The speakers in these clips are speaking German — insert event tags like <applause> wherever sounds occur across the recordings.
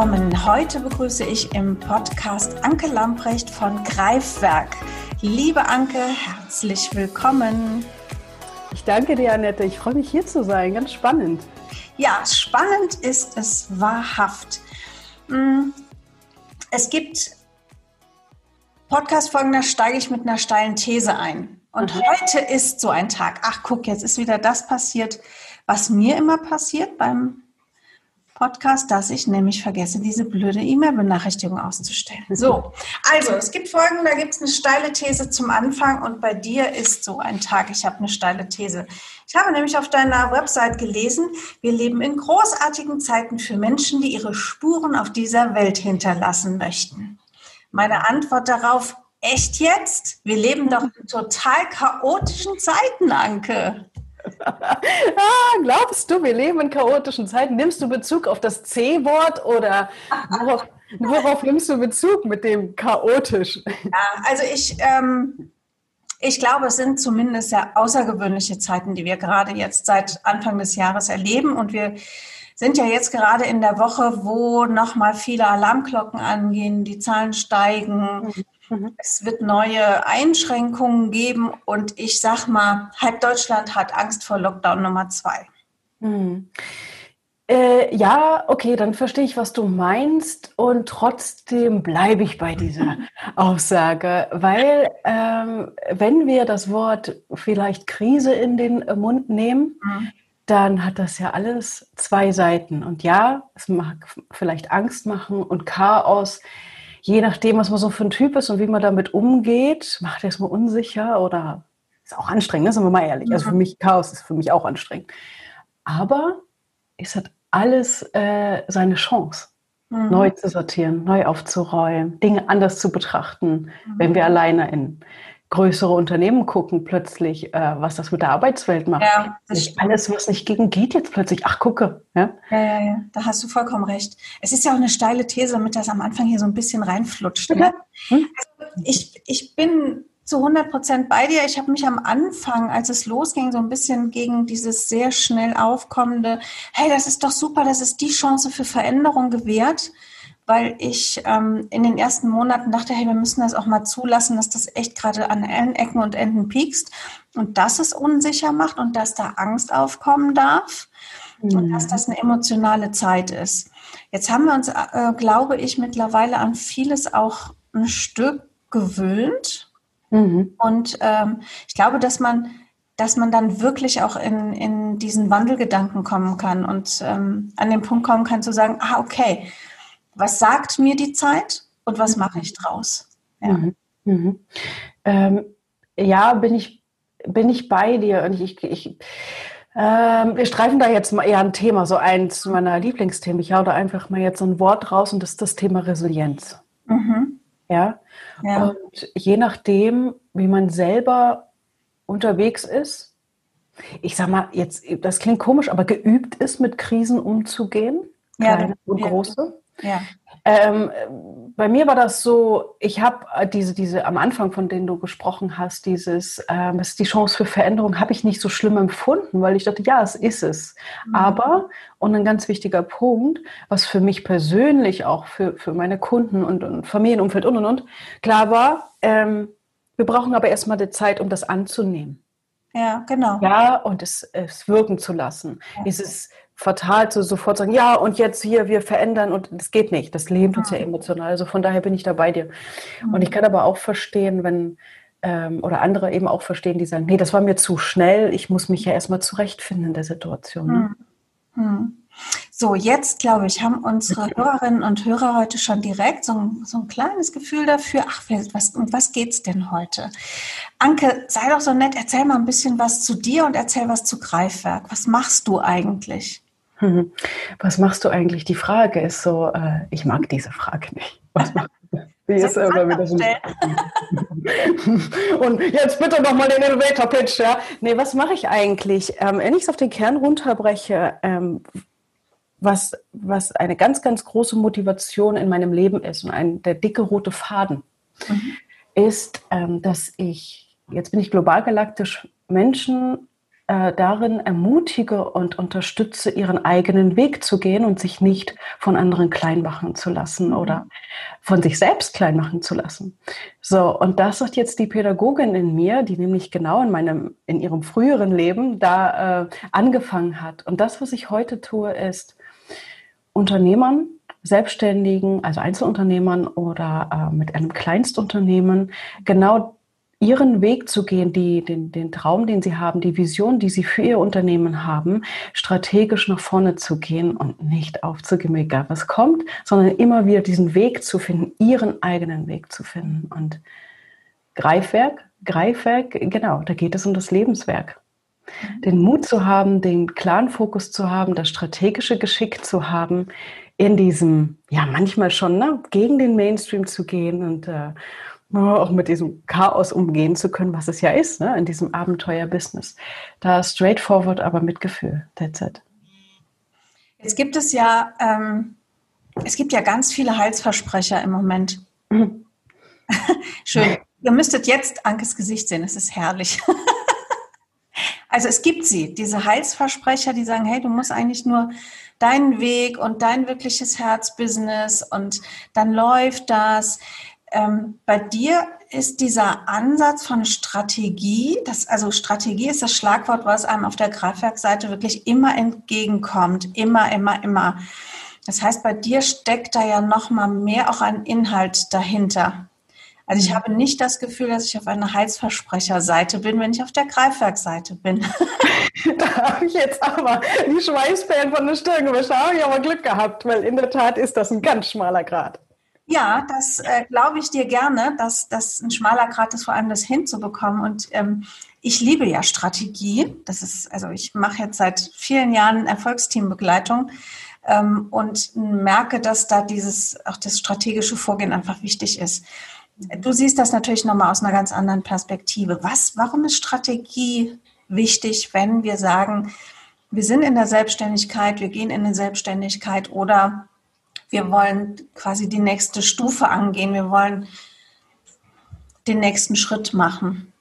Willkommen. Heute begrüße ich im Podcast Anke Lamprecht von Greifwerk. Liebe Anke, herzlich willkommen. Ich danke dir, Annette. Ich freue mich hier zu sein. Ganz spannend. Ja, spannend ist es wahrhaft. Hm, es gibt Podcast-Folgen, da steige ich mit einer steilen These ein. Und mhm. heute ist so ein Tag. Ach, guck, jetzt ist wieder das passiert, was mir immer passiert beim Podcast, dass ich nämlich vergesse, diese blöde E-Mail-Benachrichtigung auszustellen. So, also es gibt Folgen, da gibt es eine steile These zum Anfang und bei dir ist so ein Tag. Ich habe eine steile These. Ich habe nämlich auf deiner Website gelesen, wir leben in großartigen Zeiten für Menschen, die ihre Spuren auf dieser Welt hinterlassen möchten. Meine Antwort darauf, echt jetzt? Wir leben doch in total chaotischen Zeiten, Anke ah, glaubst du, wir leben in chaotischen Zeiten? Nimmst du Bezug auf das C-Wort oder worauf, worauf, nimmst du Bezug mit dem chaotisch? Ja, also ich, ähm, ich glaube, es sind zumindest sehr außergewöhnliche Zeiten, die wir gerade jetzt seit Anfang des Jahres erleben und wir sind ja jetzt gerade in der Woche, wo nochmal viele Alarmglocken angehen, die Zahlen steigen. Mhm. Mhm. Es wird neue Einschränkungen geben und ich sag mal, halb Deutschland hat Angst vor Lockdown Nummer zwei. Mhm. Äh, ja, okay, dann verstehe ich, was du meinst und trotzdem bleibe ich bei dieser <laughs> Aussage, weil ähm, wenn wir das Wort vielleicht Krise in den Mund nehmen, mhm. dann hat das ja alles zwei Seiten. Und ja, es mag vielleicht Angst machen und Chaos je nachdem, was man so für ein Typ ist und wie man damit umgeht, macht er es mal unsicher oder ist auch anstrengend, ne? sind wir mal ehrlich. Also für mhm. mich, Chaos ist für mich auch anstrengend. Aber es hat alles äh, seine Chance, mhm. neu zu sortieren, neu aufzuräumen, Dinge anders zu betrachten, mhm. wenn wir alleine in größere Unternehmen gucken plötzlich, äh, was das mit der Arbeitswelt macht. Ja, alles, was nicht gegen geht, jetzt plötzlich, ach gucke. Ja? ja? Ja, ja, da hast du vollkommen recht. Es ist ja auch eine steile These, damit das am Anfang hier so ein bisschen reinflutscht. Ne? Hm? Also ich, ich bin zu 100 Prozent bei dir. Ich habe mich am Anfang, als es losging, so ein bisschen gegen dieses sehr schnell aufkommende, hey, das ist doch super, das ist die Chance für Veränderung gewährt weil ich ähm, in den ersten Monaten dachte, hey, wir müssen das auch mal zulassen, dass das echt gerade an allen Ecken und Enden piekst und dass es unsicher macht und dass da Angst aufkommen darf mhm. und dass das eine emotionale Zeit ist. Jetzt haben wir uns, äh, glaube ich, mittlerweile an vieles auch ein Stück gewöhnt mhm. und ähm, ich glaube, dass man dass man dann wirklich auch in, in diesen Wandelgedanken kommen kann und ähm, an den Punkt kommen kann zu sagen, ah, okay, was sagt mir die Zeit und was mache ich draus? Ja, mhm. Mhm. Ähm, ja bin, ich, bin ich bei dir und ich, ich ähm, wir streifen da jetzt mal eher ein Thema, so eins meiner Lieblingsthemen. Ich hau da einfach mal jetzt so ein Wort raus und das ist das Thema Resilienz. Mhm. Ja? ja. Und je nachdem, wie man selber unterwegs ist, ich sag mal, jetzt, das klingt komisch, aber geübt ist, mit Krisen umzugehen, kleine ja, und große. Ja. Ähm, bei mir war das so, ich habe äh, diese, diese am Anfang, von denen du gesprochen hast, dieses, ähm, ist die Chance für Veränderung, habe ich nicht so schlimm empfunden, weil ich dachte, ja, es ist es. Mhm. Aber, und ein ganz wichtiger Punkt, was für mich persönlich auch für, für meine Kunden und, und Familienumfeld und und und klar war, ähm, wir brauchen aber erstmal die Zeit, um das anzunehmen. Ja, genau. Ja, und es, es wirken zu lassen. Ja. Dieses fatal zu sofort sagen, ja, und jetzt hier, wir verändern und das geht nicht. Das lebt uns ja mhm. emotional. Also von daher bin ich da bei dir. Und ich mhm. kann aber auch verstehen, wenn, ähm, oder andere eben auch verstehen, die sagen, nee, das war mir zu schnell, ich muss mich ja erstmal zurechtfinden in der Situation. Ne? Mhm. So, jetzt glaube ich, haben unsere Hörerinnen und Hörer heute schon direkt so ein, so ein kleines Gefühl dafür, ach, was, um was geht es denn heute? Anke, sei doch so nett, erzähl mal ein bisschen was zu dir und erzähl was zu Greifwerk. Was machst du eigentlich? Mhm. Was machst du eigentlich? Die Frage ist so, äh, ich mag diese Frage nicht. Was machst du? Die ist immer wieder so. <laughs> Und jetzt bitte nochmal den Elevator Pitch, ja. Nee, was mache ich eigentlich? Ähm, wenn ich es auf den Kern runterbreche, ähm, was, was eine ganz, ganz große Motivation in meinem Leben ist und ein, der dicke rote Faden, mhm. ist, ähm, dass ich, jetzt bin ich global galaktisch, Menschen äh, darin ermutige und unterstütze, ihren eigenen Weg zu gehen und sich nicht von anderen klein machen zu lassen mhm. oder von sich selbst klein machen zu lassen. So, und das sagt jetzt die Pädagogin in mir, die nämlich genau in meinem, in ihrem früheren Leben da äh, angefangen hat. Und das, was ich heute tue, ist Unternehmern, Selbstständigen, also Einzelunternehmern oder äh, mit einem Kleinstunternehmen genau ihren Weg zu gehen, die, den, den Traum, den sie haben, die Vision, die sie für ihr Unternehmen haben, strategisch nach vorne zu gehen und nicht aufzugeben, egal was kommt, sondern immer wieder diesen Weg zu finden, ihren eigenen Weg zu finden. Und Greifwerk, Greifwerk, genau, da geht es um das Lebenswerk. Mhm. Den Mut zu haben, den klaren Fokus zu haben, das strategische Geschick zu haben, in diesem, ja, manchmal schon, ne, gegen den Mainstream zu gehen und äh, auch mit diesem Chaos umgehen zu können, was es ja ist, ne, in diesem Abenteuer-Business. Da straightforward, aber mit Gefühl. That's it. Jetzt gibt es ja, ähm, es gibt ja ganz viele Heilsversprecher im Moment. Mhm. <laughs> Schön. Ihr müsstet jetzt Ankes Gesicht sehen, es ist herrlich. <laughs> also es gibt sie, diese Heilsversprecher, die sagen, hey, du musst eigentlich nur deinen Weg und dein wirkliches Herzbusiness und dann läuft das. Ähm, bei dir ist dieser Ansatz von Strategie, das, also Strategie ist das Schlagwort, was einem auf der Kraftwerkseite wirklich immer entgegenkommt, immer, immer, immer. Das heißt, bei dir steckt da ja noch mal mehr auch ein Inhalt dahinter. Also ich mhm. habe nicht das Gefühl, dass ich auf einer Heilsversprecherseite bin, wenn ich auf der Greifwerkseite bin. <laughs> da habe ich jetzt aber die Schweißperlen von der Stirn gewischt. Da habe ich aber Glück gehabt, weil in der Tat ist das ein ganz schmaler Grad. Ja, das äh, glaube ich dir gerne, dass das ein schmaler Grad ist, vor allem das hinzubekommen. Und ähm, ich liebe ja Strategie. Das ist, also ich mache jetzt seit vielen Jahren Erfolgsteambegleitung ähm, und merke, dass da dieses, auch das strategische Vorgehen einfach wichtig ist. Du siehst das natürlich nochmal aus einer ganz anderen Perspektive. Was, warum ist Strategie wichtig, wenn wir sagen, wir sind in der Selbstständigkeit, wir gehen in eine Selbstständigkeit oder wir wollen quasi die nächste Stufe angehen. Wir wollen den nächsten Schritt machen.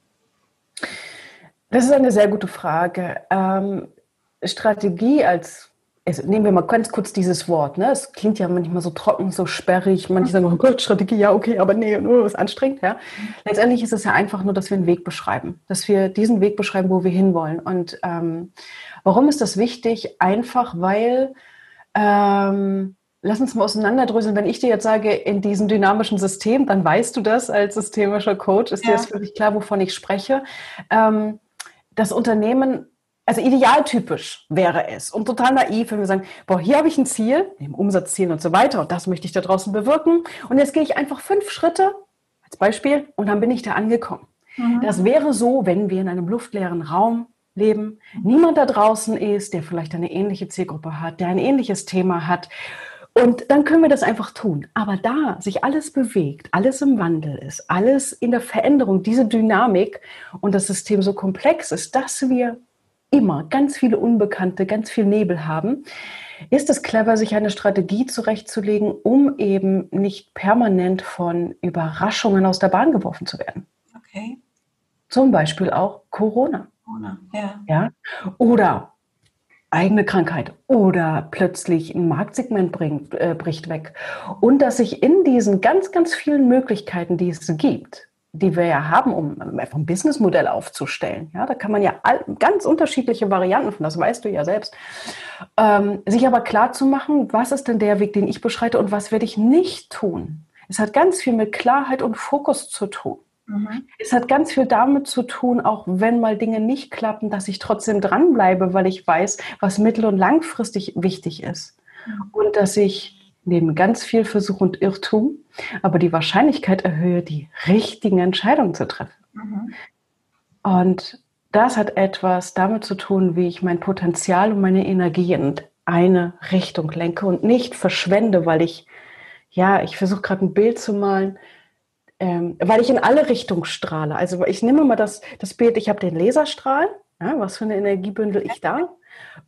Das ist eine sehr gute Frage. Ähm, Strategie als, also nehmen wir mal ganz kurz dieses Wort, ne? Es klingt ja manchmal so trocken, so sperrig. Manche sagen, oh Gott, Strategie, ja, okay, aber nee, nur was anstrengend, ja. Letztendlich ist es ja einfach nur, dass wir einen Weg beschreiben, dass wir diesen Weg beschreiben, wo wir hinwollen. Und ähm, warum ist das wichtig? Einfach, weil ähm, Lass uns mal auseinanderdröseln. Wenn ich dir jetzt sage, in diesem dynamischen System, dann weißt du das als systemischer Coach, ist ja. dir das wirklich klar, wovon ich spreche. Ähm, das Unternehmen, also idealtypisch wäre es und total naiv, wenn wir sagen, boah, hier habe ich ein Ziel, neben Umsatzzielen und so weiter und das möchte ich da draußen bewirken und jetzt gehe ich einfach fünf Schritte als Beispiel und dann bin ich da angekommen. Mhm. Das wäre so, wenn wir in einem luftleeren Raum leben, niemand da draußen ist, der vielleicht eine ähnliche Zielgruppe hat, der ein ähnliches Thema hat und dann können wir das einfach tun. Aber da sich alles bewegt, alles im Wandel ist, alles in der Veränderung, diese Dynamik und das System so komplex ist, dass wir immer ganz viele Unbekannte, ganz viel Nebel haben, ist es clever, sich eine Strategie zurechtzulegen, um eben nicht permanent von Überraschungen aus der Bahn geworfen zu werden. Okay. Zum Beispiel auch Corona. Corona, ja. ja. Oder eigene Krankheit oder plötzlich ein Marktsegment bringt, äh, bricht weg. Und dass sich in diesen ganz, ganz vielen Möglichkeiten, die es gibt, die wir ja haben, um einfach ein Businessmodell aufzustellen. Ja, da kann man ja all, ganz unterschiedliche Varianten von, das weißt du ja selbst, ähm, sich aber klar zu machen, was ist denn der Weg, den ich beschreite und was werde ich nicht tun. Es hat ganz viel mit Klarheit und Fokus zu tun. Mhm. Es hat ganz viel damit zu tun, auch wenn mal Dinge nicht klappen, dass ich trotzdem dranbleibe, weil ich weiß, was mittel- und langfristig wichtig ist. Mhm. Und dass ich neben ganz viel Versuch und Irrtum, aber die Wahrscheinlichkeit erhöhe, die richtigen Entscheidungen zu treffen. Mhm. Und das hat etwas damit zu tun, wie ich mein Potenzial und meine Energie in eine Richtung lenke und nicht verschwende, weil ich, ja, ich versuche gerade ein Bild zu malen, ähm, weil ich in alle Richtungen strahle. Also ich nehme mal das, das Bild, ich habe den Laserstrahl, ja, was für eine Energie bündel ich da?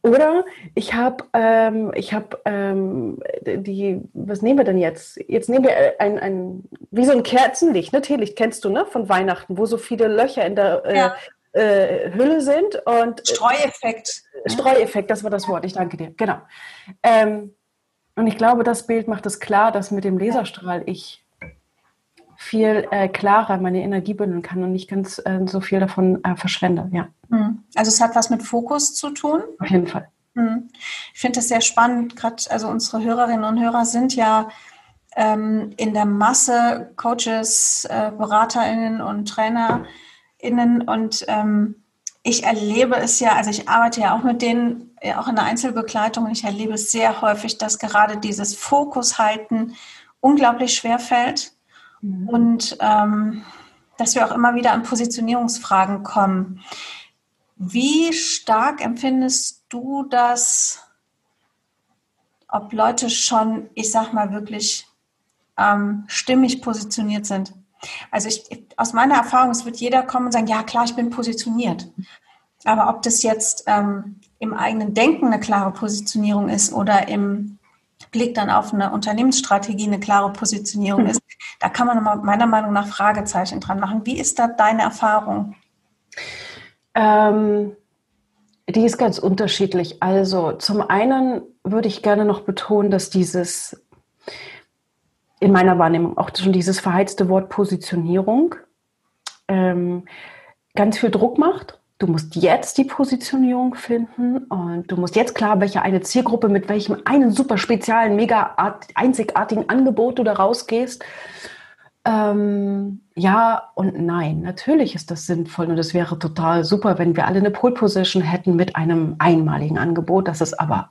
Oder ich habe ähm, ich hab, ähm, die, was nehmen wir denn jetzt? Jetzt nehmen wir ein, ein wie so ein Kerzenlicht, ne? Teelicht kennst du, ne? Von Weihnachten, wo so viele Löcher in der äh, ja. äh, Hülle sind und Streueffekt. Streueffekt, das war das Wort. Ich danke dir. Genau. Ähm, und ich glaube, das Bild macht es klar, dass mit dem Laserstrahl ich viel äh, klarer meine Energie bündeln kann und nicht ganz äh, so viel davon äh, verschwende. Ja. Hm. Also es hat was mit Fokus zu tun. Auf jeden Fall. Hm. Ich finde das sehr spannend. Gerade also unsere Hörerinnen und Hörer sind ja ähm, in der Masse Coaches, äh, BeraterInnen und TrainerInnen und ähm, ich erlebe es ja, also ich arbeite ja auch mit denen, ja auch in der Einzelbegleitung und ich erlebe es sehr häufig, dass gerade dieses Fokus halten unglaublich schwer fällt Mhm. Und ähm, dass wir auch immer wieder an Positionierungsfragen kommen. Wie stark empfindest du das, ob Leute schon, ich sag mal, wirklich ähm, stimmig positioniert sind? Also ich, aus meiner Erfahrung, es wird jeder kommen und sagen, ja klar, ich bin positioniert. Aber ob das jetzt ähm, im eigenen Denken eine klare Positionierung ist oder im Blick dann auf eine Unternehmensstrategie eine klare Positionierung ist, da kann man meiner Meinung nach Fragezeichen dran machen. Wie ist da deine Erfahrung? Ähm, die ist ganz unterschiedlich. Also zum einen würde ich gerne noch betonen, dass dieses in meiner Wahrnehmung auch schon dieses verheizte Wort Positionierung ähm, ganz viel Druck macht du musst jetzt die Positionierung finden und du musst jetzt klar, welche eine Zielgruppe mit welchem einen super speziellen, mega einzigartigen Angebot du da rausgehst. Ähm, ja und nein, natürlich ist das sinnvoll und es wäre total super, wenn wir alle eine Pole Position hätten mit einem einmaligen Angebot. Das ist aber,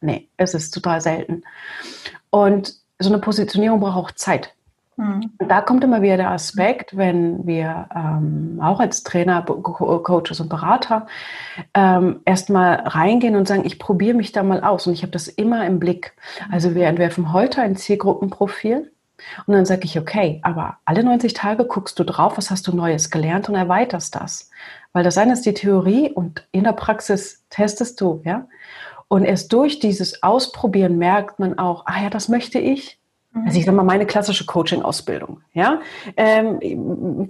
nee, es ist total selten. Und so eine Positionierung braucht auch Zeit. Mhm. Und da kommt immer wieder der Aspekt, wenn wir ähm, auch als Trainer, Coaches und Berater ähm, erstmal reingehen und sagen, ich probiere mich da mal aus. Und ich habe das immer im Blick. Also wir entwerfen heute ein Zielgruppenprofil und dann sage ich, okay, aber alle 90 Tage guckst du drauf, was hast du Neues gelernt und erweiterst das. Weil das eine ist die Theorie und in der Praxis testest du, ja. Und erst durch dieses Ausprobieren merkt man auch, ah ja, das möchte ich also ich sage mal, meine klassische Coaching-Ausbildung. Ja? Ähm,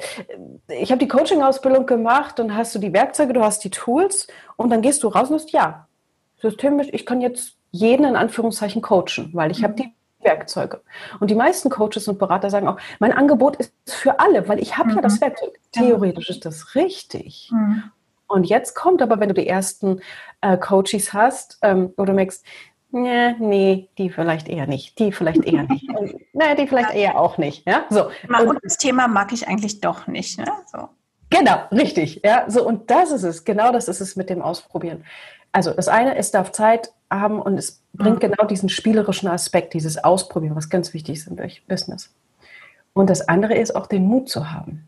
ich habe die Coaching-Ausbildung gemacht und hast du die Werkzeuge, du hast die Tools und dann gehst du raus und sagst, ja, systemisch, ich kann jetzt jeden in Anführungszeichen coachen, weil ich habe die Werkzeuge. Und die meisten Coaches und Berater sagen auch, mein Angebot ist für alle, weil ich habe mhm. ja das Werkzeug. Theoretisch ist das richtig. Mhm. Und jetzt kommt aber, wenn du die ersten äh, Coaches hast ähm, oder merkst, Nee, nee, die vielleicht eher nicht. Die vielleicht eher nicht. <laughs> Und, nee, die vielleicht eher auch nicht. Ja, so. Und das Thema mag ich eigentlich doch nicht. Ne? So. Genau, richtig. Ja, so. Und das ist es. Genau das ist es mit dem Ausprobieren. Also, das eine, es darf Zeit haben und es bringt mhm. genau diesen spielerischen Aspekt, dieses Ausprobieren, was ganz wichtig ist im Business. Und das andere ist auch den Mut zu haben.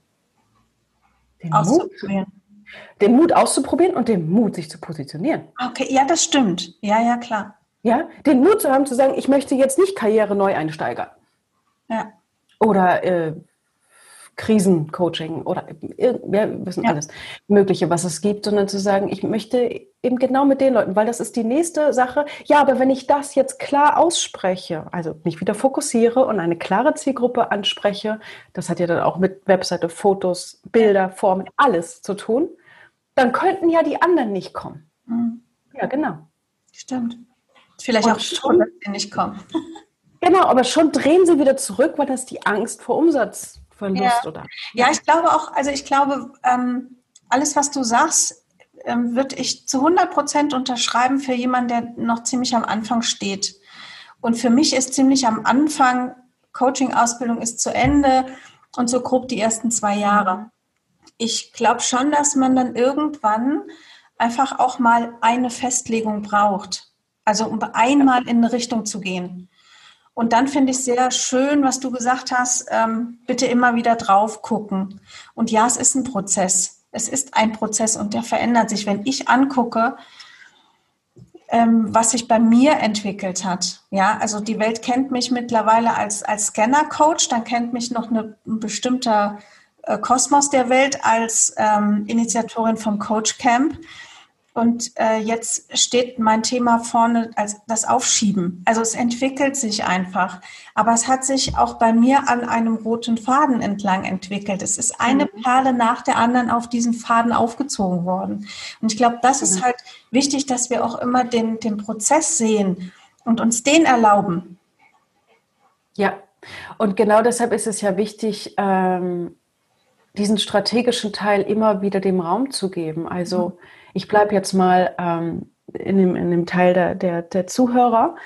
Den auszuprobieren. Mut, den Mut auszuprobieren und den Mut, sich zu positionieren. Okay, ja, das stimmt. Ja, ja, klar. Ja, den Mut zu haben, zu sagen, ich möchte jetzt nicht Karriere neu einsteigern. Ja. Oder äh, Krisencoaching oder wir wissen ja. alles Mögliche, was es gibt, sondern zu sagen, ich möchte eben genau mit den Leuten, weil das ist die nächste Sache. Ja, aber wenn ich das jetzt klar ausspreche, also mich wieder fokussiere und eine klare Zielgruppe anspreche, das hat ja dann auch mit Webseite, Fotos, Bilder, Formen, alles zu tun, dann könnten ja die anderen nicht kommen. Mhm. Ja, genau. Stimmt. Vielleicht auch schon, dass sie nicht kommen. <laughs> Genau, aber schon drehen sie wieder zurück, weil das die Angst vor Umsatzverlust ja. oder? Ja, ich glaube auch, also ich glaube, ähm, alles, was du sagst, ähm, würde ich zu 100 Prozent unterschreiben für jemanden, der noch ziemlich am Anfang steht. Und für mich ist ziemlich am Anfang, Coaching-Ausbildung ist zu Ende und so grob die ersten zwei Jahre. Ich glaube schon, dass man dann irgendwann einfach auch mal eine Festlegung braucht. Also um einmal in eine Richtung zu gehen. Und dann finde ich sehr schön, was du gesagt hast, ähm, bitte immer wieder drauf gucken. Und ja, es ist ein Prozess. Es ist ein Prozess und der verändert sich. Wenn ich angucke, ähm, was sich bei mir entwickelt hat. Ja, also die Welt kennt mich mittlerweile als, als Scanner-Coach, dann kennt mich noch eine, ein bestimmter äh, Kosmos der Welt als ähm, Initiatorin vom Coach Camp. Und äh, jetzt steht mein Thema vorne als das Aufschieben. Also es entwickelt sich einfach. Aber es hat sich auch bei mir an einem roten Faden entlang entwickelt. Es ist eine mhm. Perle nach der anderen auf diesen Faden aufgezogen worden. Und ich glaube, das ist mhm. halt wichtig, dass wir auch immer den, den Prozess sehen und uns den erlauben. Ja, und genau deshalb ist es ja wichtig, ähm, diesen strategischen Teil immer wieder dem Raum zu geben. Also mhm ich bleibe jetzt mal ähm, in, dem, in dem Teil der, der, der Zuhörer.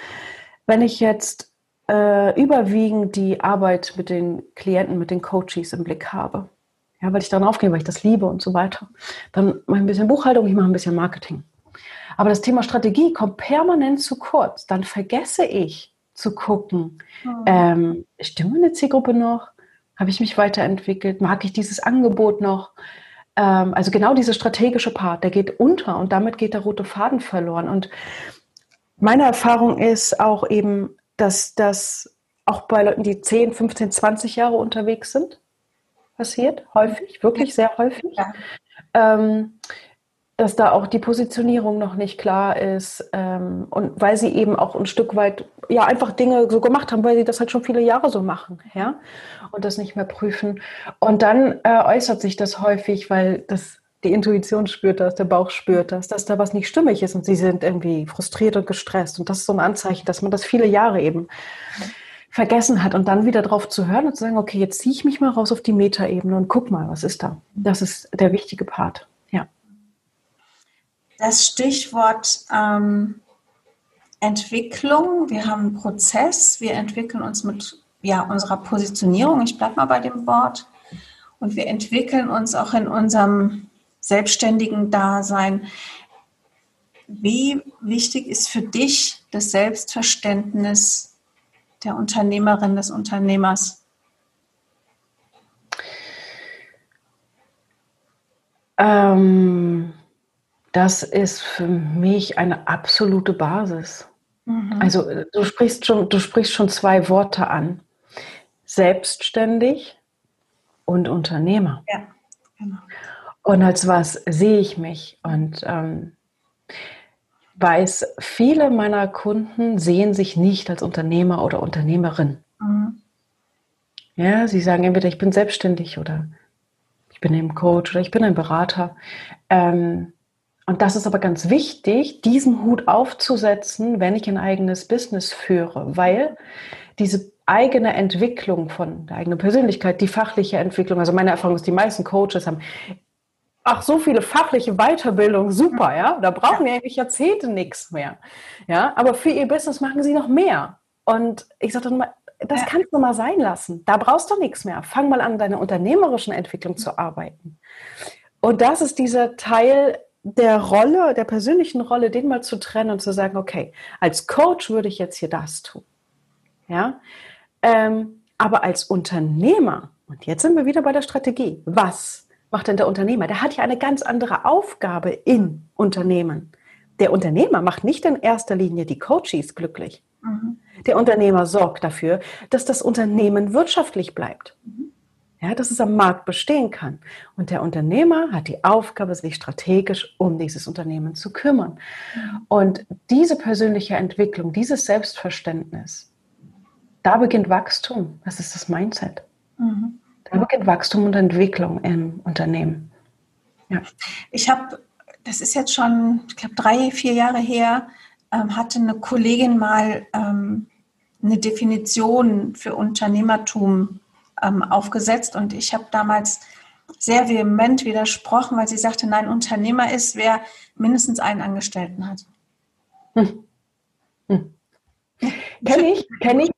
Wenn ich jetzt äh, überwiegend die Arbeit mit den Klienten, mit den Coaches im Blick habe, ja, weil ich daran aufgehe, weil ich das liebe und so weiter, dann mache ich ein bisschen Buchhaltung, ich mache ein bisschen Marketing. Aber das Thema Strategie kommt permanent zu kurz. Dann vergesse ich zu gucken, mhm. ähm, stimmt meine Zielgruppe noch? Habe ich mich weiterentwickelt? Mag ich dieses Angebot noch? Ähm, also genau dieser strategische Part, der geht unter und damit geht der rote Faden verloren. Und meine Erfahrung ist auch eben, dass das auch bei Leuten, die 10, 15, 20 Jahre unterwegs sind, passiert, häufig, wirklich sehr häufig. Ja. Ähm, dass da auch die Positionierung noch nicht klar ist ähm, und weil sie eben auch ein Stück weit ja einfach Dinge so gemacht haben, weil sie das halt schon viele Jahre so machen, ja, und das nicht mehr prüfen. Und dann äh, äußert sich das häufig, weil das die Intuition spürt das, der Bauch spürt das, dass da was nicht stimmig ist und sie sind irgendwie frustriert und gestresst und das ist so ein Anzeichen, dass man das viele Jahre eben vergessen hat und dann wieder drauf zu hören und zu sagen, okay, jetzt ziehe ich mich mal raus auf die Metaebene und guck mal, was ist da. Das ist der wichtige Part das Stichwort ähm, Entwicklung. Wir haben einen Prozess. Wir entwickeln uns mit ja, unserer Positionierung. Ich bleibe mal bei dem Wort. Und wir entwickeln uns auch in unserem selbstständigen Dasein. Wie wichtig ist für dich das Selbstverständnis der Unternehmerin, des Unternehmers? Ähm, das ist für mich eine absolute Basis. Mhm. Also äh, du sprichst schon, du sprichst schon zwei Worte an. Selbstständig und Unternehmer. Ja, genau. Und als was sehe ich mich? Und ähm, weiß, viele meiner Kunden sehen sich nicht als Unternehmer oder Unternehmerin. Mhm. Ja, sie sagen entweder ich bin selbstständig oder ich bin ein Coach oder ich bin ein Berater. Ähm, und das ist aber ganz wichtig, diesen Hut aufzusetzen, wenn ich ein eigenes Business führe, weil diese eigene Entwicklung von der eigenen Persönlichkeit, die fachliche Entwicklung, also meine Erfahrung ist, die meisten Coaches haben ach, so viele fachliche Weiterbildung, super, ja, da brauchen ja. eigentlich Jahrzehnte nichts mehr, ja, aber für ihr Business machen sie noch mehr. Und ich sage dann mal, das ja. kannst du mal sein lassen. Da brauchst du nichts mehr. Fang mal an, deine unternehmerischen Entwicklung zu arbeiten. Und das ist dieser Teil, der Rolle, der persönlichen Rolle, den mal zu trennen und zu sagen, okay, als Coach würde ich jetzt hier das tun. Ja, ähm, aber als Unternehmer, und jetzt sind wir wieder bei der Strategie, was macht denn der Unternehmer? Der hat ja eine ganz andere Aufgabe in Unternehmen. Der Unternehmer macht nicht in erster Linie die Coaches glücklich. Mhm. Der Unternehmer sorgt dafür, dass das Unternehmen wirtschaftlich bleibt. Mhm ja, dass es am Markt bestehen kann. Und der Unternehmer hat die Aufgabe, sich strategisch um dieses Unternehmen zu kümmern. Und diese persönliche Entwicklung, dieses Selbstverständnis, da beginnt Wachstum. Das ist das Mindset. Mhm. Da beginnt Wachstum und Entwicklung im Unternehmen. Ja. Ich habe, das ist jetzt schon, ich glaube, drei, vier Jahre her, ähm, hatte eine Kollegin mal ähm, eine Definition für Unternehmertum ähm, aufgesetzt. Und ich habe damals sehr vehement widersprochen, weil sie sagte, nein, Unternehmer ist, wer mindestens einen Angestellten hat. Hm. Hm. Kenne ich, kenne ich.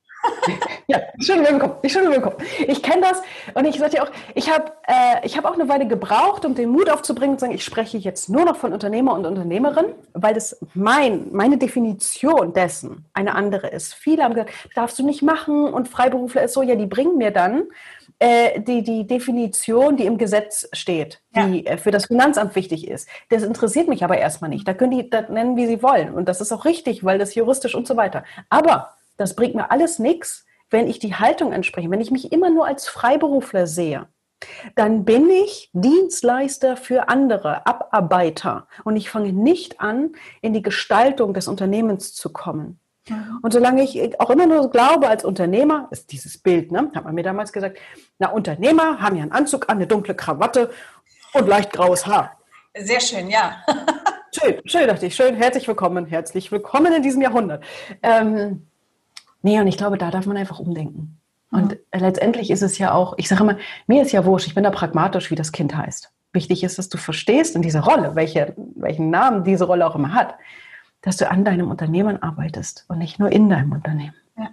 Ja, schon im Ich, schon im Kopf. ich kenne das und ich sage dir auch, ich habe äh, hab auch eine Weile gebraucht, um den Mut aufzubringen und zu sagen, ich spreche jetzt nur noch von Unternehmer und Unternehmerin, weil das mein, meine Definition dessen eine andere ist. Viele haben gesagt, darfst du nicht machen und Freiberufler ist so, ja, die bringen mir dann äh, die, die Definition, die im Gesetz steht, die ja. Äh, für das Finanzamt wichtig ist. Das interessiert mich aber erstmal nicht. Da können die das nennen, wie sie wollen. Und das ist auch richtig, weil das juristisch und so weiter. Aber das bringt mir alles nichts, wenn ich die Haltung entspreche, wenn ich mich immer nur als Freiberufler sehe dann bin ich Dienstleister für andere, Abarbeiter. Und ich fange nicht an, in die Gestaltung des Unternehmens zu kommen. Und solange ich auch immer nur glaube, als Unternehmer, ist dieses Bild, ne, hat man mir damals gesagt, na, Unternehmer haben ja einen Anzug an, eine dunkle Krawatte und leicht graues Haar. Sehr schön, ja. schön, schön, dachte ich, schön, herzlich willkommen, herzlich willkommen in diesem Jahrhundert. Ähm, nee, und ich glaube, da darf man einfach umdenken. Und mhm. letztendlich ist es ja auch, ich sage immer, mir ist ja wurscht, ich bin da pragmatisch, wie das Kind heißt. Wichtig ist, dass du verstehst in dieser Rolle, welche, welchen Namen diese Rolle auch immer hat dass du an deinem Unternehmen arbeitest und nicht nur in deinem Unternehmen. Ja.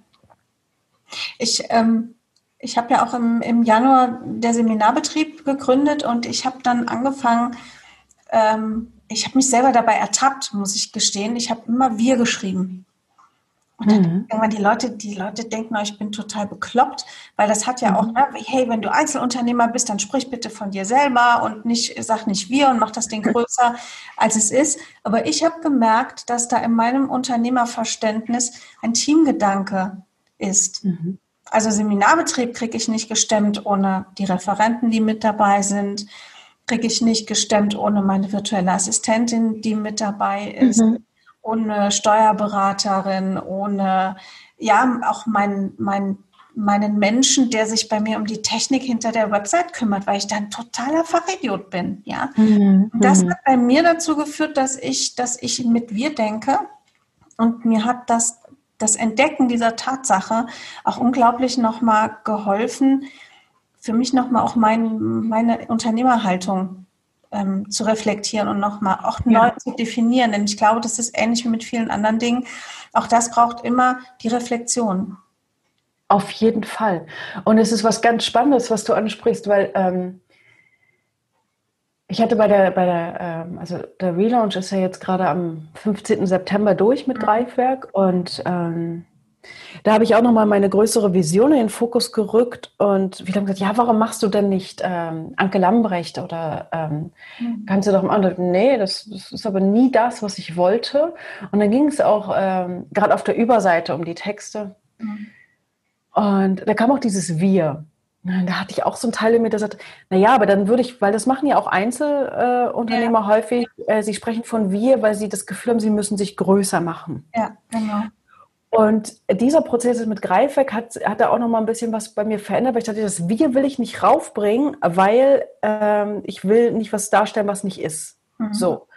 Ich, ähm, ich habe ja auch im, im Januar der Seminarbetrieb gegründet und ich habe dann angefangen, ähm, ich habe mich selber dabei ertappt, muss ich gestehen. Ich habe immer wir geschrieben. Und dann mhm. irgendwann die Leute, die Leute denken, oh, ich bin total bekloppt, weil das hat ja auch, mhm. ne, hey, wenn du Einzelunternehmer bist, dann sprich bitte von dir selber und nicht, sag nicht wir und mach das Ding größer, als es ist. Aber ich habe gemerkt, dass da in meinem Unternehmerverständnis ein Teamgedanke ist. Mhm. Also Seminarbetrieb kriege ich nicht gestemmt ohne die Referenten, die mit dabei sind, kriege ich nicht gestemmt ohne meine virtuelle Assistentin, die mit dabei ist. Mhm ohne Steuerberaterin, ohne, ja, auch mein, mein, meinen Menschen, der sich bei mir um die Technik hinter der Website kümmert, weil ich dann totaler Fachidiot bin, ja. Mhm. Das mhm. hat bei mir dazu geführt, dass ich, dass ich mit wir denke und mir hat das, das Entdecken dieser Tatsache auch unglaublich nochmal geholfen, für mich nochmal auch mein, meine Unternehmerhaltung ähm, zu reflektieren und nochmal auch neu ja. zu definieren. Denn ich glaube, das ist ähnlich wie mit vielen anderen Dingen. Auch das braucht immer die Reflexion. Auf jeden Fall. Und es ist was ganz Spannendes, was du ansprichst, weil ähm, ich hatte bei der, bei der, ähm, also der Relaunch ist ja jetzt gerade am 15. September durch mit mhm. Greifwerk und ähm, da habe ich auch nochmal meine größere Vision in den Fokus gerückt und wieder gesagt, ja, warum machst du denn nicht ähm, Anke Lambrecht oder ähm, mhm. kannst du doch mal, nee, das, das, ist aber nie das, was ich wollte. Und dann ging es auch ähm, gerade auf der Überseite um die Texte. Mhm. Und da kam auch dieses Wir. Da hatte ich auch so einen Teil in mir, der sagt, naja, aber dann würde ich, weil das machen ja auch Einzelunternehmer ja. häufig, äh, sie sprechen von wir, weil sie das Gefühl haben, sie müssen sich größer machen. Ja, genau. Und dieser Prozess mit Greifwerk hat, hat da auch noch mal ein bisschen was bei mir verändert, weil ich dachte, das Wir will ich nicht raufbringen, weil ähm, ich will nicht was darstellen, was nicht ist. Mhm. So.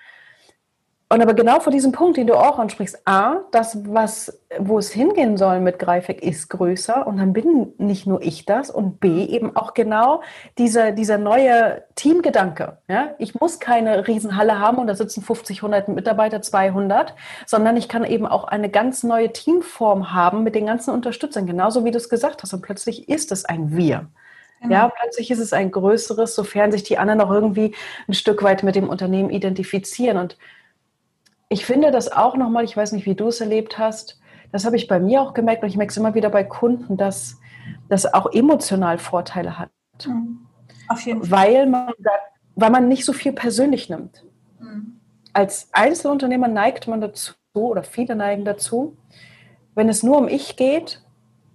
Und aber genau vor diesem Punkt, den du auch ansprichst, A, das, was, wo es hingehen soll mit Greifeck, ist größer und dann bin nicht nur ich das und B, eben auch genau dieser, dieser neue Teamgedanke. Ja? Ich muss keine Riesenhalle haben und da sitzen 50, 100 Mitarbeiter, 200, sondern ich kann eben auch eine ganz neue Teamform haben mit den ganzen Unterstützern, genauso wie du es gesagt hast. Und plötzlich ist es ein Wir. Genau. Ja, plötzlich ist es ein größeres, sofern sich die anderen auch irgendwie ein Stück weit mit dem Unternehmen identifizieren und ich finde das auch nochmal, ich weiß nicht, wie du es erlebt hast, das habe ich bei mir auch gemerkt und ich merke es immer wieder bei Kunden, dass das auch emotional Vorteile hat. Mhm. Auf jeden Fall. Weil man, weil man nicht so viel persönlich nimmt. Mhm. Als Einzelunternehmer neigt man dazu, oder viele neigen dazu, wenn es nur um ich geht,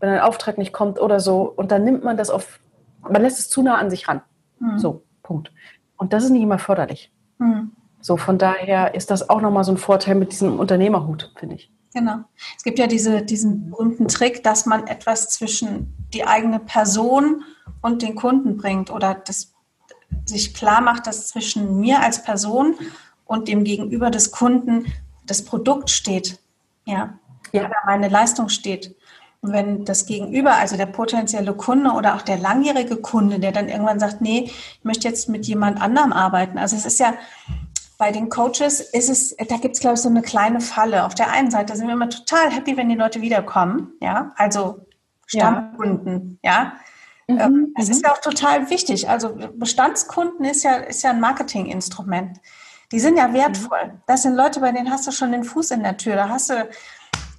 wenn ein Auftrag nicht kommt oder so, und dann nimmt man das auf, man lässt es zu nah an sich ran. Mhm. So, Punkt. Und das ist nicht immer förderlich. Mhm. So, von daher ist das auch nochmal so ein Vorteil mit diesem Unternehmerhut, finde ich. Genau. Es gibt ja diese, diesen berühmten Trick, dass man etwas zwischen die eigene Person und den Kunden bringt oder das sich klar macht, dass zwischen mir als Person und dem Gegenüber des Kunden das Produkt steht. Ja. ja. Oder meine Leistung steht. Und wenn das Gegenüber, also der potenzielle Kunde oder auch der langjährige Kunde, der dann irgendwann sagt, nee, ich möchte jetzt mit jemand anderem arbeiten. Also es ist ja, bei den Coaches ist es, da gibt es, glaube ich, so eine kleine Falle. Auf der einen Seite sind wir immer total happy, wenn die Leute wiederkommen, ja, also Stammkunden, ja. ja. Mhm, ähm, das ist mhm. ja auch total wichtig. Also Bestandskunden ist ja, ist ja ein Marketinginstrument. Die sind ja wertvoll. Das sind Leute, bei denen hast du schon den Fuß in der Tür. Da hast du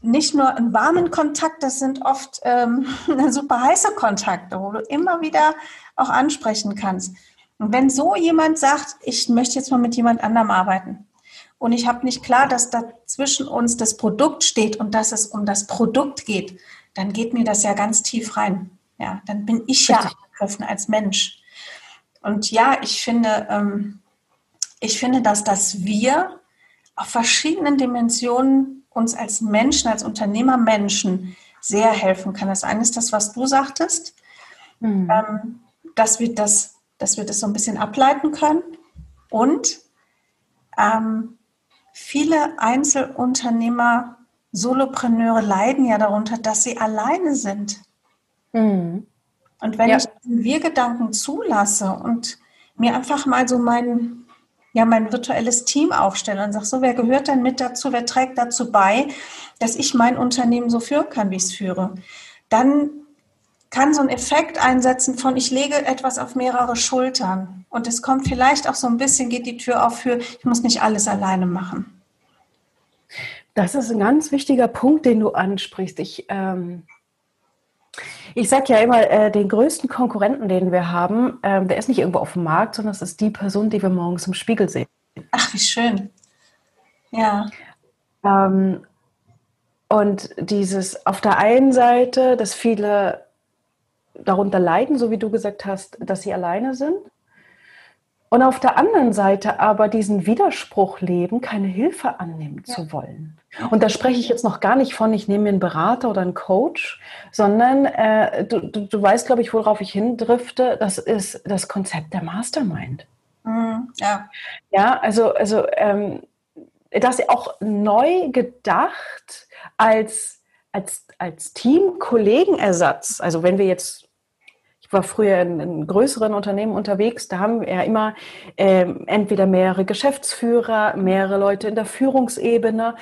nicht nur einen warmen Kontakt, das sind oft ähm, <laughs> super heiße Kontakte, wo du immer wieder auch ansprechen kannst. Und wenn so jemand sagt, ich möchte jetzt mal mit jemand anderem arbeiten und ich habe nicht klar, dass da zwischen uns das Produkt steht und dass es um das Produkt geht, dann geht mir das ja ganz tief rein. Ja, dann bin ich ja angegriffen als Mensch. Und ja, ich finde, ähm, ich finde, dass das wir auf verschiedenen Dimensionen uns als Menschen, als Unternehmermenschen sehr helfen kann. Das eine ist das, was du sagtest, mhm. ähm, dass, wir das, dass wir das so ein bisschen ableiten können. Und ähm, viele Einzelunternehmer, Solopreneure leiden ja darunter, dass sie alleine sind. Mhm. Und wenn ja. ich Wir-Gedanken zulasse und mir einfach mal so mein, ja, mein virtuelles Team aufstelle und sage, so, wer gehört denn mit dazu, wer trägt dazu bei, dass ich mein Unternehmen so führen kann, wie ich es führe, dann kann so ein Effekt einsetzen von, ich lege etwas auf mehrere Schultern. Und es kommt vielleicht auch so ein bisschen, geht die Tür auf für, ich muss nicht alles alleine machen. Das ist ein ganz wichtiger Punkt, den du ansprichst. Ich ähm, ich sage ja immer, äh, den größten Konkurrenten, den wir haben, äh, der ist nicht irgendwo auf dem Markt, sondern es ist die Person, die wir morgens im Spiegel sehen. Ach, wie schön. Ja. Ähm, und dieses auf der einen Seite, dass viele darunter leiden, so wie du gesagt hast, dass sie alleine sind. Und auf der anderen Seite aber diesen Widerspruch leben, keine Hilfe annehmen ja. zu wollen. Und da spreche ich jetzt noch gar nicht von, ich nehme mir einen Berater oder einen Coach, sondern äh, du, du, du, weißt, glaube ich, worauf ich hindrifte, das ist das Konzept der Mastermind. Mhm, ja. Ja, also, also ähm, das auch neu gedacht als, als, als Team-Kollegenersatz. Also wenn wir jetzt ich war früher in, in, größeren Unternehmen unterwegs, da haben wir ja immer ähm, entweder mehrere Geschäftsführer, mehrere Leute in der Führungsebene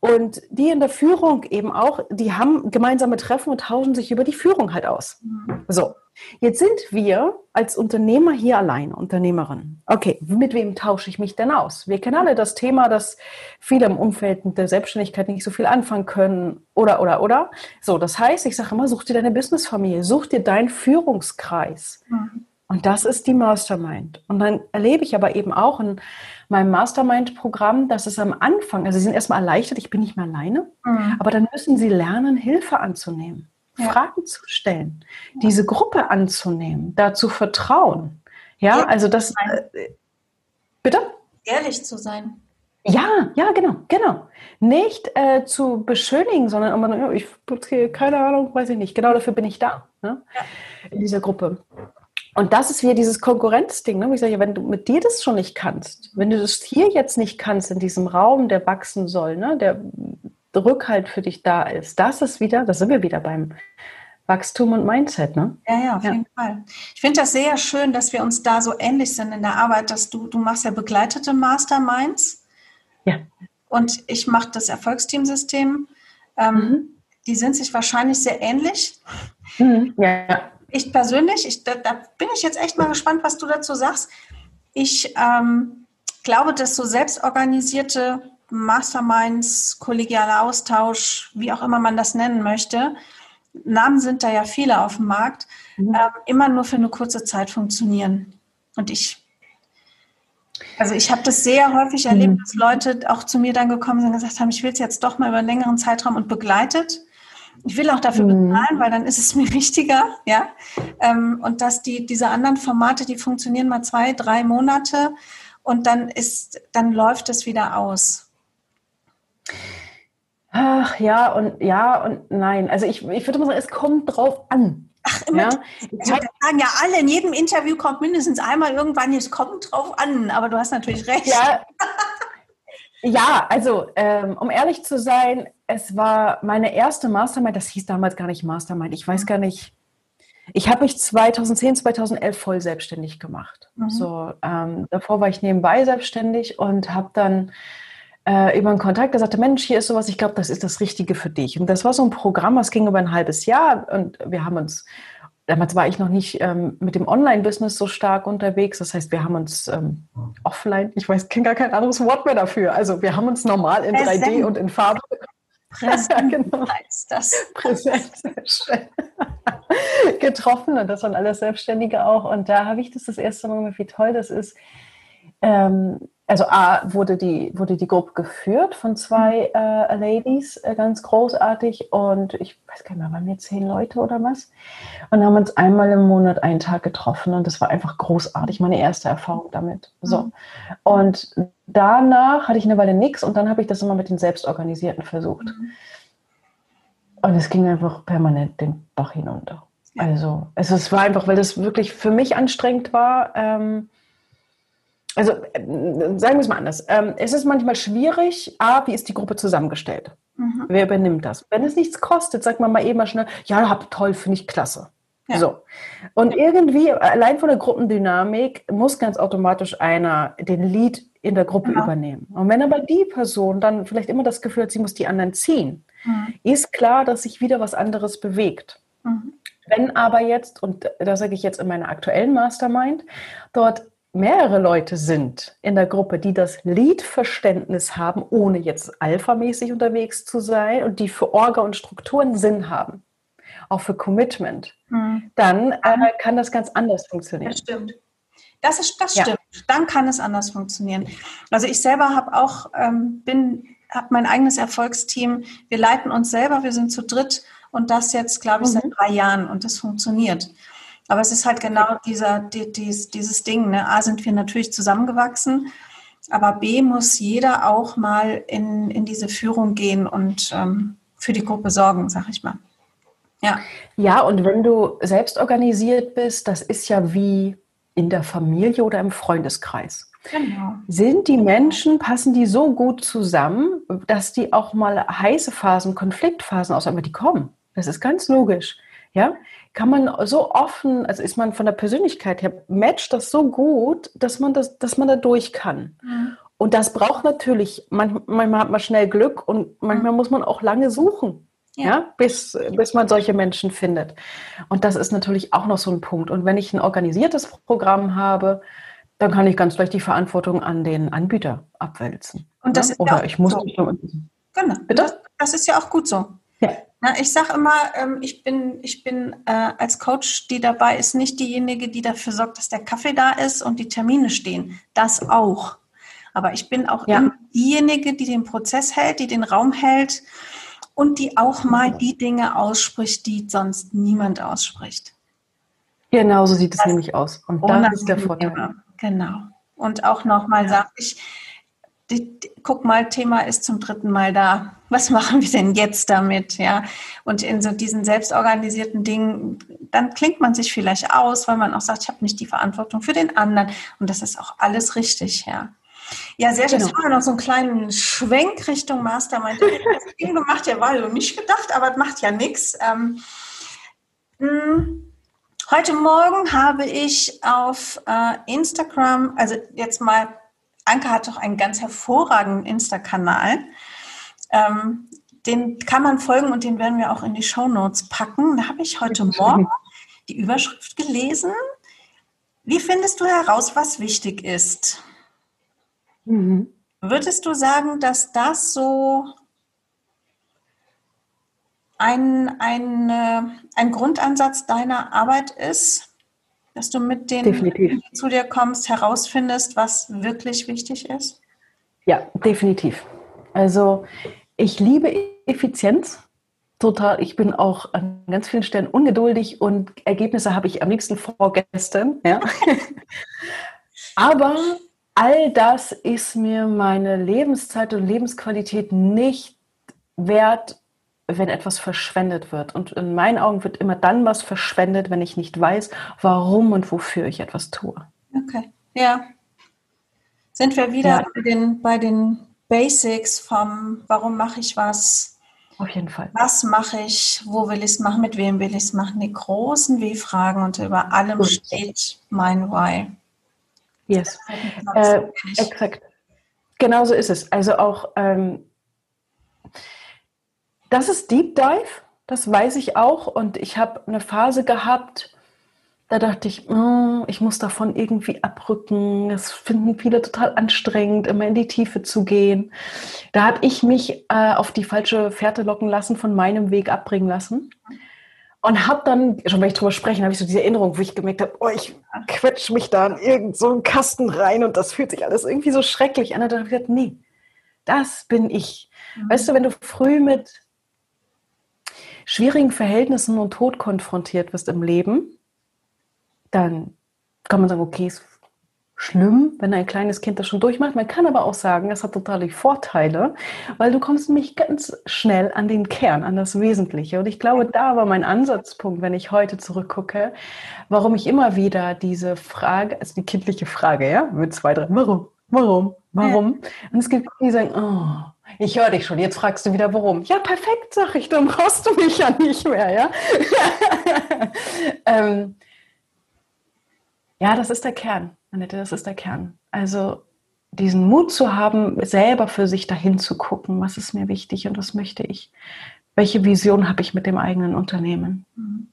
und die in der Führung eben auch, die haben gemeinsame Treffen und tauschen sich über die Führung halt aus. Mhm. So. Jetzt sind wir als Unternehmer hier allein, Unternehmerin. Okay, mit wem tausche ich mich denn aus? Wir kennen alle das Thema, dass viele im Umfeld der Selbstständigkeit nicht so viel anfangen können oder, oder, oder. So, das heißt, ich sage immer, such dir deine Businessfamilie, such dir deinen Führungskreis. Mhm. Und das ist die Mastermind. Und dann erlebe ich aber eben auch in meinem Mastermind-Programm, dass es am Anfang, also sie sind erstmal erleichtert, ich bin nicht mehr alleine, mhm. aber dann müssen sie lernen, Hilfe anzunehmen ja. Fragen zu stellen, diese Gruppe anzunehmen, dazu vertrauen. Ja, Ehrlich also das. Äh, bitte? Ehrlich zu sein. Ja, ja, genau, genau. Nicht äh, zu beschönigen, sondern immer, ich keine Ahnung, weiß ich nicht. Genau dafür bin ich da, ne? ja. in dieser Gruppe. Und das ist wieder dieses Konkurrenzding, ne? Wo ich sage, wenn du mit dir das schon nicht kannst, wenn du das hier jetzt nicht kannst, in diesem Raum, der wachsen soll, ne? der Rückhalt für dich da ist. Das ist wieder, da sind wir wieder beim Wachstum und Mindset, ne? Ja, ja, auf ja. jeden Fall. Ich finde das sehr schön, dass wir uns da so ähnlich sind in der Arbeit, dass du, du machst ja begleitete Masterminds. Ja. Und ich mache das Erfolgsteamsystem. Ähm, mhm. Die sind sich wahrscheinlich sehr ähnlich. Mhm. Ja. Ich persönlich, ich, da, da, bin ich jetzt echt mal gespannt, was du dazu sagst. Ich ähm, glaube, dass so selbstorganisierte Masterminds, kollegialer Austausch, wie auch immer man das nennen möchte, Namen sind da ja viele auf dem Markt, mhm. äh, immer nur für eine kurze Zeit funktionieren. Und ich, also ich habe das sehr häufig mhm. erlebt, dass Leute auch zu mir dann gekommen sind und gesagt haben, ich will es jetzt doch mal über einen längeren Zeitraum und begleitet. Ich will auch dafür mhm. bezahlen, weil dann ist es <laughs> mir wichtiger, ja. Ähm, und dass die, diese anderen Formate, die funktionieren mal zwei, drei Monate und dann ist, dann läuft es wieder aus. Ach ja und ja und nein. Also ich, ich würde mal sagen, es kommt drauf an. Ach, immer. Ja? Das sagen ja alle, in jedem Interview kommt mindestens einmal irgendwann, es kommt drauf an, aber du hast natürlich recht. Ja, <laughs> ja also ähm, um ehrlich zu sein, es war meine erste Mastermind, das hieß damals gar nicht Mastermind, ich weiß gar nicht. Ich habe mich 2010, 2011 voll selbstständig gemacht. Mhm. So, ähm, davor war ich nebenbei selbstständig und habe dann äh, über einen Kontakt gesagt, Mensch, hier ist sowas, ich glaube, das ist das Richtige für dich. Und das war so ein Programm, das ging über ein halbes Jahr und wir haben uns, damals war ich noch nicht ähm, mit dem Online-Business so stark unterwegs, das heißt, wir haben uns ähm, offline, ich weiß, kenne gar kein anderes Wort mehr dafür, also wir haben uns normal in 3D und in Farbe Präsent <laughs> genau. heißt das. Präsent. <laughs> Getroffen und das waren alles Selbstständige auch. Und da habe ich das das erste Mal wie toll das ist. Ähm, also A, wurde die, wurde die Gruppe geführt von zwei äh, Ladies, äh, ganz großartig. Und ich weiß gar nicht mehr, waren wir zehn Leute oder was? Und haben uns einmal im Monat einen Tag getroffen. Und das war einfach großartig, meine erste Erfahrung damit. So. Mhm. Und danach hatte ich eine Weile nichts und dann habe ich das immer mit den Selbstorganisierten versucht. Mhm. Und es ging einfach permanent den Bach hinunter. Also es, es war einfach, weil das wirklich für mich anstrengend war. Ähm, also äh, sagen wir es mal anders. Ähm, es ist manchmal schwierig, A, wie ist die Gruppe zusammengestellt? Mhm. Wer übernimmt das? Wenn es nichts kostet, sagt man mal eben mal schnell, ja, habt toll, finde ich klasse. Ja. So. Und irgendwie, allein von der Gruppendynamik, muss ganz automatisch einer den Lead in der Gruppe genau. übernehmen. Und wenn aber die Person dann vielleicht immer das Gefühl hat, sie muss die anderen ziehen, mhm. ist klar, dass sich wieder was anderes bewegt. Mhm. Wenn aber jetzt, und da sage ich jetzt in meiner aktuellen Mastermind, dort mehrere Leute sind in der Gruppe, die das Lead-Verständnis haben, ohne jetzt alphamäßig unterwegs zu sein und die für Orga und Strukturen Sinn haben, auch für Commitment, mhm. dann äh, kann das ganz anders funktionieren. Das stimmt. Das, ist, das stimmt. Ja. Dann kann es anders funktionieren. Also ich selber habe auch, ähm, bin, habe mein eigenes Erfolgsteam. Wir leiten uns selber, wir sind zu dritt und das jetzt, glaube ich, mhm. seit drei Jahren und das funktioniert. Aber es ist halt genau dieser, die, dies, dieses Ding. Ne? A, sind wir natürlich zusammengewachsen, aber B, muss jeder auch mal in, in diese Führung gehen und ähm, für die Gruppe sorgen, sag ich mal. Ja. ja, und wenn du selbst organisiert bist, das ist ja wie in der Familie oder im Freundeskreis. Genau. Sind die Menschen, passen die so gut zusammen, dass die auch mal heiße Phasen, Konfliktphasen aus die kommen? Das ist ganz logisch. Ja, kann man so offen, also ist man von der Persönlichkeit her, matcht das so gut, dass man das, dass man da durch kann. Mhm. Und das braucht natürlich, manchmal, hat man schnell Glück und manchmal mhm. muss man auch lange suchen, ja. ja. bis, bis man solche Menschen findet. Und das ist natürlich auch noch so ein Punkt. Und wenn ich ein organisiertes Programm habe, dann kann ich ganz leicht die Verantwortung an den Anbieter abwälzen. Und das ja? ist Oder ja ich muss so. Genau. Bitte? Das, das ist ja auch gut so. Ja. Na, ich sage immer, ähm, ich bin, ich bin äh, als Coach, die dabei ist, nicht diejenige, die dafür sorgt, dass der Kaffee da ist und die Termine stehen. Das auch. Aber ich bin auch ja. diejenige, die den Prozess hält, die den Raum hält und die auch mal die Dinge ausspricht, die sonst niemand ausspricht. Genau, so sieht es nämlich aus. Und das ist der Vorteil. Genau. Und auch nochmal ja. sage ich, die, guck mal, Thema ist zum dritten Mal da. Was <laughs> machen wir denn jetzt damit? Ja, und in so diesen selbstorganisierten Dingen, dann klingt man sich vielleicht aus, weil man auch sagt, ich habe nicht die Verantwortung für den anderen. Und das ist auch alles richtig, ja. Ja, sehr schön. Genau. Jetzt haben wir noch so einen kleinen Schwenk Richtung Mastermind. Das Ding gemacht, ja, war ja nicht gedacht, aber das macht ja nichts. Ähm, hm, heute Morgen habe ich auf äh, Instagram, also jetzt mal Anke hat doch einen ganz hervorragenden Insta-Kanal. Ähm, den kann man folgen und den werden wir auch in die Show Notes packen. Da habe ich heute Morgen die Überschrift gelesen. Wie findest du heraus, was wichtig ist? Mhm. Würdest du sagen, dass das so ein, ein, ein Grundansatz deiner Arbeit ist? Dass du mit denen, definitiv. die zu dir kommst, herausfindest, was wirklich wichtig ist? Ja, definitiv. Also ich liebe Effizienz total. Ich bin auch an ganz vielen Stellen ungeduldig und Ergebnisse habe ich am liebsten vorgestern. Ja. <laughs> Aber all das ist mir meine Lebenszeit und Lebensqualität nicht wert, wenn etwas verschwendet wird. Und in meinen Augen wird immer dann was verschwendet, wenn ich nicht weiß, warum und wofür ich etwas tue. Okay, ja. Sind wir wieder ja. bei, den, bei den Basics vom, warum mache ich was? Auf jeden Fall. Was mache ich? Wo will ich es machen? Mit wem will ich es machen? Die großen Wie-Fragen und über allem Gut. steht mein Why. Yes. Äh, exakt. Genau so ist es. Also auch ähm, das ist Deep Dive, das weiß ich auch. Und ich habe eine Phase gehabt, da dachte ich, oh, ich muss davon irgendwie abrücken. Das finden viele total anstrengend, immer in die Tiefe zu gehen. Da habe ich mich äh, auf die falsche Fährte locken lassen, von meinem Weg abbringen lassen. Und habe dann, schon wenn ich drüber spreche, habe ich so diese Erinnerung, wo ich gemerkt habe, oh, ich quetsche mich da in irgendeinen so Kasten rein und das fühlt sich alles irgendwie so schrecklich an. Und dann habe ich gedacht, nee, das bin ich. Mhm. Weißt du, wenn du früh mit schwierigen Verhältnissen und Tod konfrontiert wirst im Leben, dann kann man sagen, okay, ist schlimm, wenn ein kleines Kind das schon durchmacht. Man kann aber auch sagen, das hat totale Vorteile, weil du kommst nämlich ganz schnell an den Kern, an das Wesentliche. Und ich glaube, da war mein Ansatzpunkt, wenn ich heute zurückgucke, warum ich immer wieder diese Frage, also die kindliche Frage, ja, mit zwei, drei, warum, warum, warum? Und es gibt die sagen, oh, ich höre dich schon, jetzt fragst du wieder, warum. Ja, perfekt, sag ich, dann brauchst du mich ja nicht mehr, ja. <laughs> ähm, ja, das ist der Kern, Annette, das ist der Kern. Also diesen Mut zu haben, selber für sich dahin zu gucken, was ist mir wichtig und was möchte ich. Welche Vision habe ich mit dem eigenen Unternehmen? Mhm.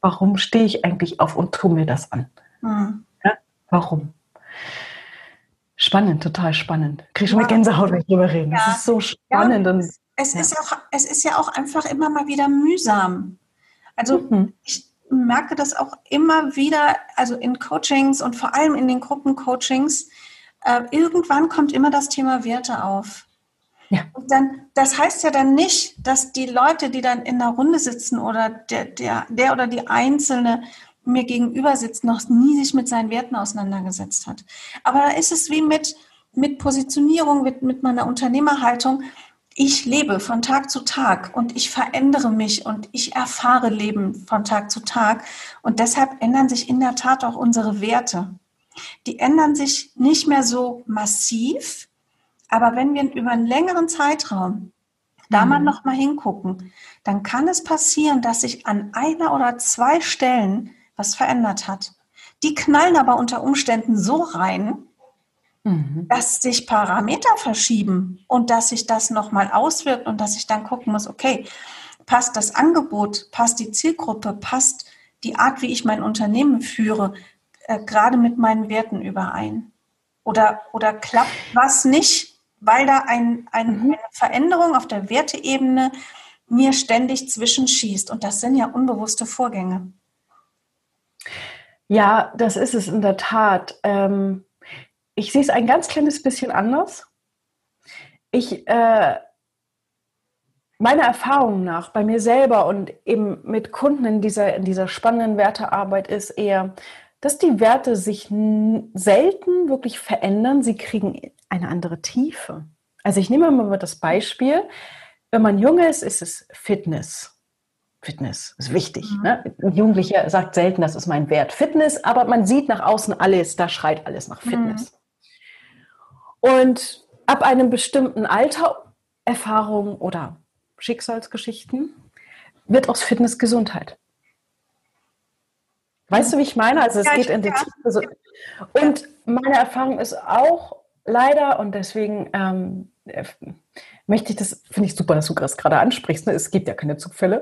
Warum stehe ich eigentlich auf und tue mir das an? Mhm. Ja? Warum? Spannend, total spannend. Kriege schon ja. mal Gänsehaut, wenn ich drüber rede. Ja. Das ist so spannend. Ja, es, es ist auch, es ist ja auch einfach immer mal wieder mühsam. Also mhm. ich merke das auch immer wieder, also in Coachings und vor allem in den Gruppencoachings, äh, irgendwann kommt immer das Thema Werte auf. Ja. Und dann, das heißt ja dann nicht, dass die Leute, die dann in der Runde sitzen oder der, der, der oder die Einzelne mir gegenüber sitzt, noch nie sich mit seinen Werten auseinandergesetzt hat. Aber da ist es wie mit, mit Positionierung, mit, mit meiner Unternehmerhaltung ich lebe von Tag zu Tag und ich verändere mich und ich erfahre Leben von Tag zu Tag. Und deshalb ändern sich in der Tat auch unsere Werte. Die ändern sich nicht mehr so massiv, aber wenn wir über einen längeren Zeitraum da mal mhm. noch mal hingucken, dann kann es passieren, dass sich an einer oder zwei Stellen was verändert hat. Die knallen aber unter Umständen so rein, Mhm. dass sich Parameter verschieben und dass sich das nochmal auswirkt und dass ich dann gucken muss, okay, passt das Angebot, passt die Zielgruppe, passt die Art, wie ich mein Unternehmen führe, äh, gerade mit meinen Werten überein? Oder, oder klappt was nicht, weil da ein, ein, mhm. eine Veränderung auf der Werteebene mir ständig zwischenschießt? Und das sind ja unbewusste Vorgänge. Ja, das ist es in der Tat. Ähm ich sehe es ein ganz kleines bisschen anders. Ich, äh, meiner Erfahrung nach, bei mir selber und eben mit Kunden in dieser, in dieser spannenden Wertearbeit ist eher, dass die Werte sich selten wirklich verändern. Sie kriegen eine andere Tiefe. Also ich nehme mal das Beispiel, wenn man jung ist, ist es Fitness. Fitness ist wichtig. Mhm. Ne? Ein Jugendlicher sagt selten, das ist mein Wert. Fitness, aber man sieht nach außen alles, da schreit alles nach Fitness. Mhm. Und ab einem bestimmten Alter, Erfahrungen oder Schicksalsgeschichten, wird aus Fitness Gesundheit. Weißt du, wie ich meine? Also es ja, geht in die Tiefe. Und meine Erfahrung ist auch leider, und deswegen ähm, möchte ich das, finde ich super, dass du das gerade ansprichst. Ne? Es gibt ja keine Zufälle,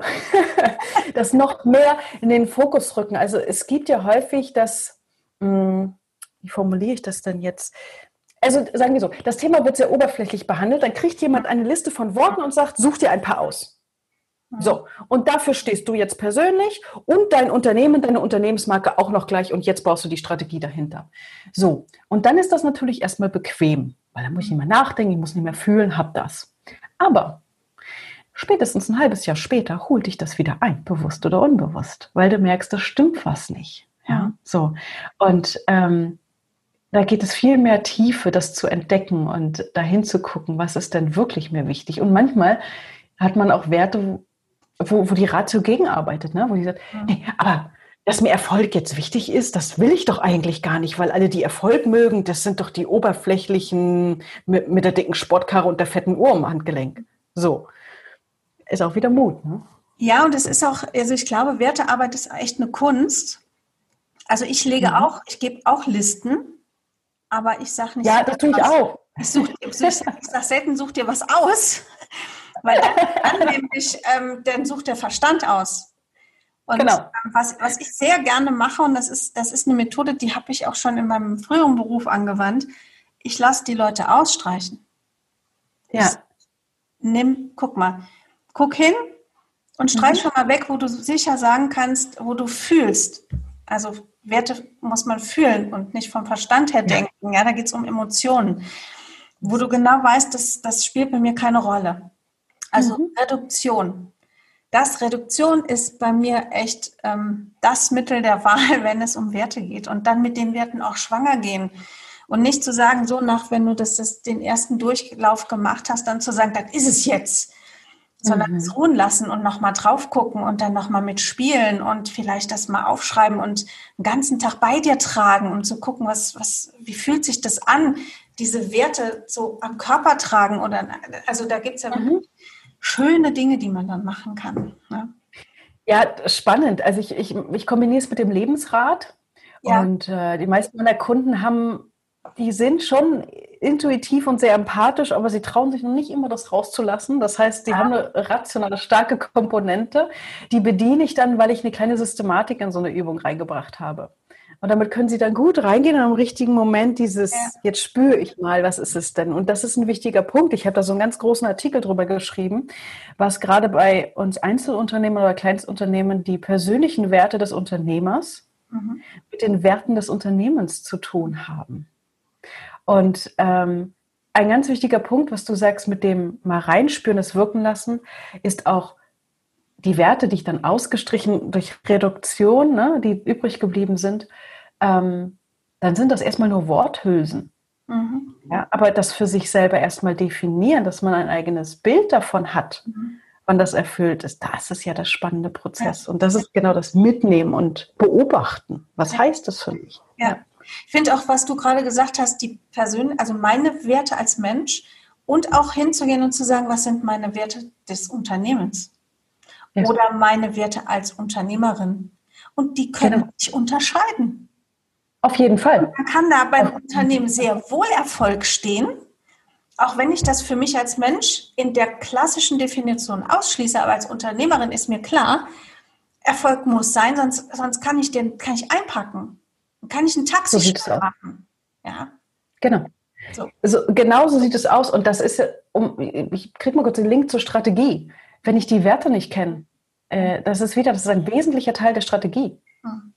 <laughs> das noch mehr in den Fokus rücken. Also es gibt ja häufig das, mh, hm, wie formuliere ich das denn jetzt? also sagen wir so, das Thema wird sehr oberflächlich behandelt, dann kriegt jemand eine Liste von Worten und sagt, such dir ein paar aus. So, und dafür stehst du jetzt persönlich und dein Unternehmen, deine Unternehmensmarke auch noch gleich und jetzt baust du die Strategie dahinter. So, und dann ist das natürlich erstmal bequem, weil dann muss ich nicht mehr nachdenken, ich muss nicht mehr fühlen, hab das. Aber spätestens ein halbes Jahr später holt dich das wieder ein, bewusst oder unbewusst, weil du merkst, das stimmt was nicht. Ja, so. Und ähm, da geht es viel mehr Tiefe, das zu entdecken und dahin zu gucken, was ist denn wirklich mir wichtig. Und manchmal hat man auch Werte, wo, wo die Ratio gegenarbeitet, ne? wo die sagt, nee, aber dass mir Erfolg jetzt wichtig ist, das will ich doch eigentlich gar nicht, weil alle, die Erfolg mögen, das sind doch die oberflächlichen mit, mit der dicken Sportkarre und der fetten Uhr am Handgelenk. So. Ist auch wieder Mut. Ne? Ja, und es ist auch, also ich glaube, Wertearbeit ist echt eine Kunst. Also ich lege mhm. auch, ich gebe auch Listen aber ich sage nicht. Ja, das tue ich auch. Ich, such, ich, ich sage selten, such dir was aus, <laughs> weil dann, dann nämlich, ähm, dann sucht der Verstand aus. Und genau. Ähm, was, was ich sehr gerne mache, und das ist, das ist eine Methode, die habe ich auch schon in meinem früheren Beruf angewandt, ich lasse die Leute ausstreichen. Ja. Ich nimm, guck mal, guck hin und streich mhm. schon mal weg, wo du sicher sagen kannst, wo du fühlst. Also Werte muss man fühlen und nicht vom Verstand her denken. Ja, da geht es um Emotionen, wo du genau weißt, dass das spielt bei mir keine Rolle. Also mhm. Reduktion. Das Reduktion ist bei mir echt ähm, das Mittel der Wahl, <laughs> wenn es um Werte geht. Und dann mit den Werten auch schwanger gehen. Und nicht zu sagen, so nach, wenn du das, das den ersten Durchlauf gemacht hast, dann zu sagen, das ist es jetzt sondern mhm. es ruhen lassen und nochmal drauf gucken und dann nochmal mitspielen und vielleicht das mal aufschreiben und einen ganzen Tag bei dir tragen, um zu gucken, was, was, wie fühlt sich das an, diese Werte so am Körper tragen oder, also da gibt es ja mhm. Schöne Dinge, die man dann machen kann. Ne? Ja, spannend. Also ich, ich, ich kombiniere es mit dem Lebensrat ja. und äh, die meisten meiner Kunden haben die sind schon intuitiv und sehr empathisch, aber sie trauen sich noch nicht immer, das rauszulassen. Das heißt, sie ah. haben eine rationale, starke Komponente. Die bediene ich dann, weil ich eine kleine Systematik in so eine Übung reingebracht habe. Und damit können sie dann gut reingehen und im richtigen Moment dieses, ja. jetzt spüre ich mal, was ist es denn? Und das ist ein wichtiger Punkt. Ich habe da so einen ganz großen Artikel drüber geschrieben, was gerade bei uns Einzelunternehmen oder Kleinstunternehmen die persönlichen Werte des Unternehmers mhm. mit den Werten des Unternehmens zu tun haben. Und ähm, ein ganz wichtiger Punkt, was du sagst, mit dem mal reinspüren, das wirken lassen, ist auch die Werte, die ich dann ausgestrichen durch Reduktion, ne, die übrig geblieben sind, ähm, dann sind das erstmal nur Worthülsen. Mhm. Ja, aber das für sich selber erstmal definieren, dass man ein eigenes Bild davon hat, mhm. wann das erfüllt ist, das ist ja der spannende Prozess. Ja. Und das ist genau das Mitnehmen und Beobachten. Was ja. heißt das für mich? Ja. Ich finde auch, was du gerade gesagt hast, die Persön also meine Werte als Mensch und auch hinzugehen und zu sagen, was sind meine Werte des Unternehmens yes. oder meine Werte als Unternehmerin. Und die können genau. sich unterscheiden. Auf jeden Fall. man kann da beim Unternehmen sehr wohl Erfolg stehen, auch wenn ich das für mich als Mensch in der klassischen Definition ausschließe, aber als Unternehmerin ist mir klar, Erfolg muss sein, sonst, sonst kann ich den kann ich einpacken kann ich ein Taxi so machen. Ja. Genau. So. Also, genau so sieht es aus. Und das ist, um, ich kriege mal kurz den Link zur Strategie. Wenn ich die Werte nicht kenne, äh, das ist wieder, das ist ein wesentlicher Teil der Strategie. Mhm.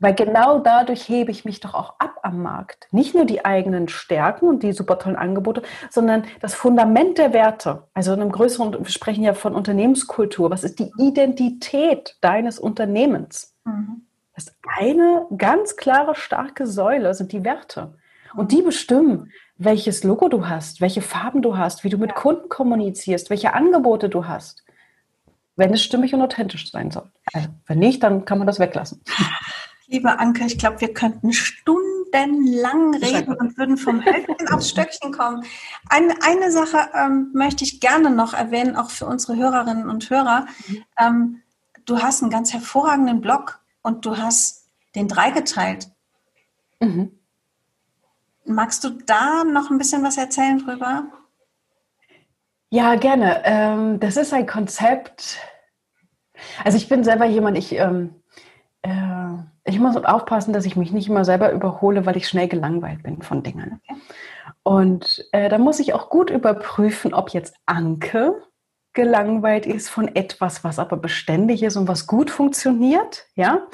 Weil genau dadurch hebe ich mich doch auch ab am Markt. Nicht nur die eigenen Stärken und die super tollen Angebote, sondern das Fundament der Werte. Also in einem größeren, wir sprechen ja von Unternehmenskultur. Was ist die Identität deines Unternehmens? Mhm. Das eine ganz klare, starke Säule sind die Werte. Und die bestimmen, welches Logo du hast, welche Farben du hast, wie du mit Kunden kommunizierst, welche Angebote du hast. Wenn es stimmig und authentisch sein soll. Also, wenn nicht, dann kann man das weglassen. <laughs> Liebe Anke, ich glaube, wir könnten stundenlang reden und würden vom Hölzchen aufs <laughs> Stöckchen kommen. Eine, eine Sache ähm, möchte ich gerne noch erwähnen, auch für unsere Hörerinnen und Hörer. Mhm. Ähm, du hast einen ganz hervorragenden Blog und du hast den dreigeteilt. Mhm. Magst du da noch ein bisschen was erzählen drüber? Ja, gerne. Ähm, das ist ein Konzept. Also ich bin selber jemand, ich, ähm, äh, ich muss aufpassen, dass ich mich nicht immer selber überhole, weil ich schnell gelangweilt bin von Dingen. Okay. Und äh, da muss ich auch gut überprüfen, ob jetzt Anke gelangweilt ist von etwas, was aber beständig ist und was gut funktioniert, ja?